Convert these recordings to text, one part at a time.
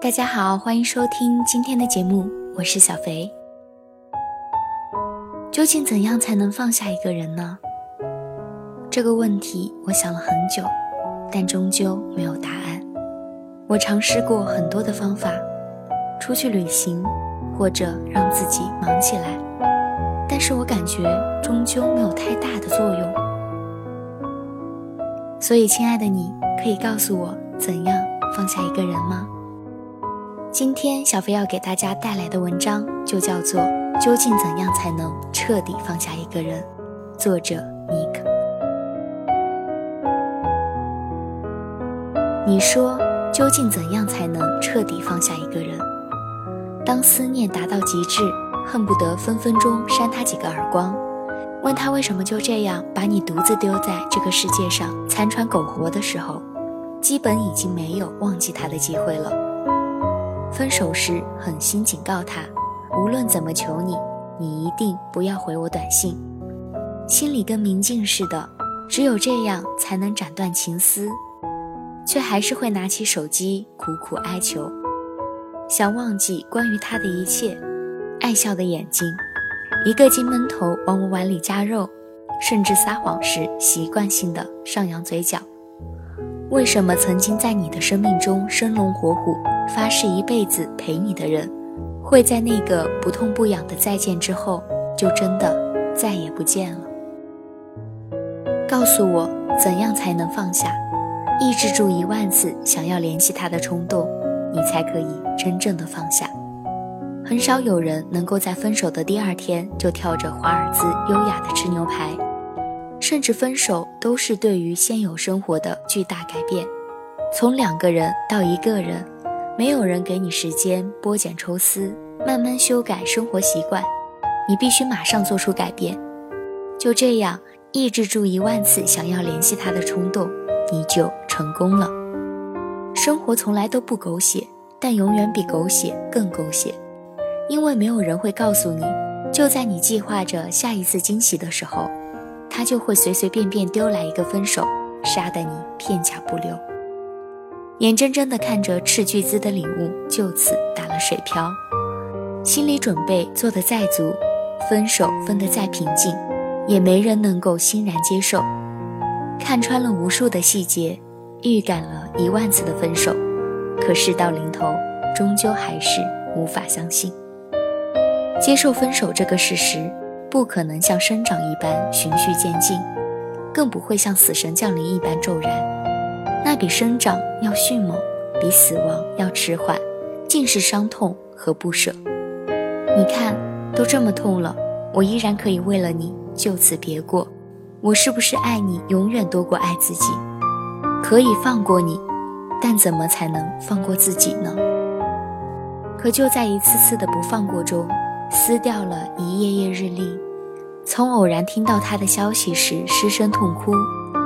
大家好，欢迎收听今天的节目，我是小肥。究竟怎样才能放下一个人呢？这个问题我想了很久，但终究没有答案。我尝试过很多的方法，出去旅行，或者让自己忙起来，但是我感觉终究没有太大的作用。所以，亲爱的你，可以告诉我怎样放下一个人吗？今天小飞要给大家带来的文章就叫做《究竟怎样才能彻底放下一个人》，作者 Nick。你说，究竟怎样才能彻底放下一个人？当思念达到极致，恨不得分分钟扇他几个耳光，问他为什么就这样把你独自丢在这个世界上残喘苟活的时候，基本已经没有忘记他的机会了。分手时，狠心警告他：无论怎么求你，你一定不要回我短信。心里跟明镜似的，只有这样才能斩断情丝，却还是会拿起手机苦苦哀求，想忘记关于他的一切。爱笑的眼睛，一个劲闷头往我碗里加肉，甚至撒谎时习惯性的上扬嘴角。为什么曾经在你的生命中生龙活虎？发誓一辈子陪你的人，会在那个不痛不痒的再见之后，就真的再也不见了。告诉我，怎样才能放下？抑制住一万次想要联系他的冲动，你才可以真正的放下。很少有人能够在分手的第二天就跳着华尔兹优雅的吃牛排，甚至分手都是对于现有生活的巨大改变，从两个人到一个人。没有人给你时间剥茧抽丝，慢慢修改生活习惯，你必须马上做出改变。就这样抑制住一万次想要联系他的冲动，你就成功了。生活从来都不狗血，但永远比狗血更狗血，因为没有人会告诉你，就在你计划着下一次惊喜的时候，他就会随随便便丢来一个分手，杀得你片甲不留。眼睁睁地看着斥巨资的礼物就此打了水漂，心理准备做得再足，分手分得再平静，也没人能够欣然接受。看穿了无数的细节，预感了一万次的分手，可事到临头，终究还是无法相信。接受分手这个事实，不可能像生长一般循序渐进，更不会像死神降临一般骤然。那比生长要迅猛，比死亡要迟缓，尽是伤痛和不舍。你看，都这么痛了，我依然可以为了你就此别过。我是不是爱你永远多过爱自己？可以放过你，但怎么才能放过自己呢？可就在一次次的不放过中，撕掉了一页页日历。从偶然听到他的消息时失声痛哭，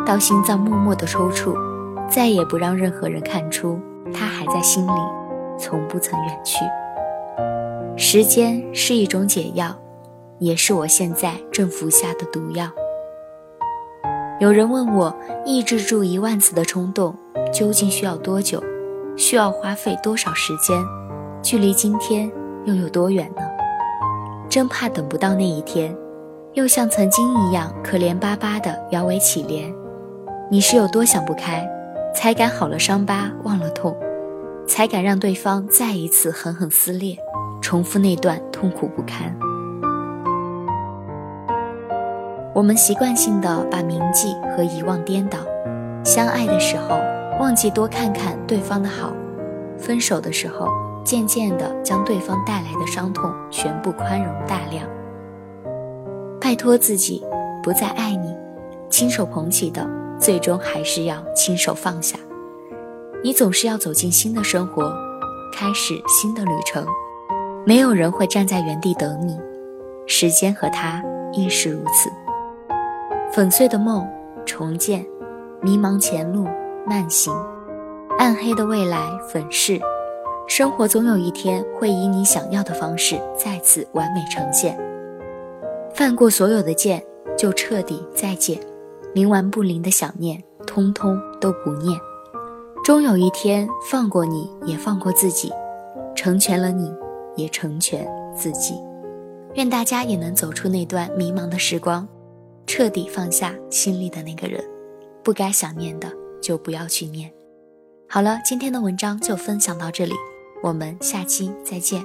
到心脏默默的抽搐。再也不让任何人看出他还在心里，从不曾远去。时间是一种解药，也是我现在正服下的毒药。有人问我，抑制住一万次的冲动究竟需要多久？需要花费多少时间？距离今天又有多远呢？真怕等不到那一天，又像曾经一样可怜巴巴的摇尾乞怜。你是有多想不开？才敢好了伤疤忘了痛，才敢让对方再一次狠狠撕裂，重复那段痛苦不堪。我们习惯性的把铭记和遗忘颠倒，相爱的时候忘记多看看对方的好，分手的时候渐渐的将对方带来的伤痛全部宽容大量。拜托自己，不再爱你，亲手捧起的。最终还是要亲手放下。你总是要走进新的生活，开始新的旅程。没有人会站在原地等你，时间和他亦是如此。粉碎的梦重建，迷茫前路慢行，暗黑的未来粉饰。生活总有一天会以你想要的方式再次完美呈现。犯过所有的贱，就彻底再见。冥顽不灵的想念，通通都不念。终有一天，放过你，也放过自己，成全了你，也成全自己。愿大家也能走出那段迷茫的时光，彻底放下心里的那个人。不该想念的，就不要去念。好了，今天的文章就分享到这里，我们下期再见。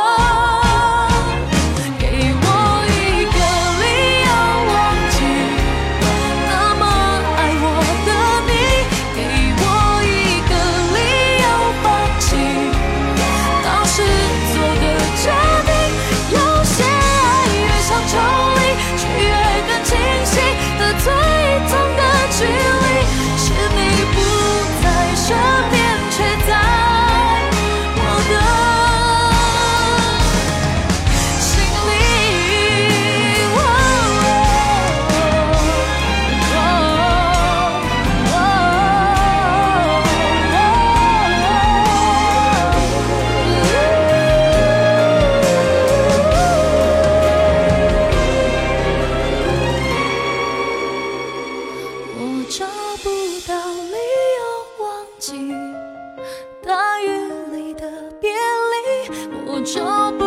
就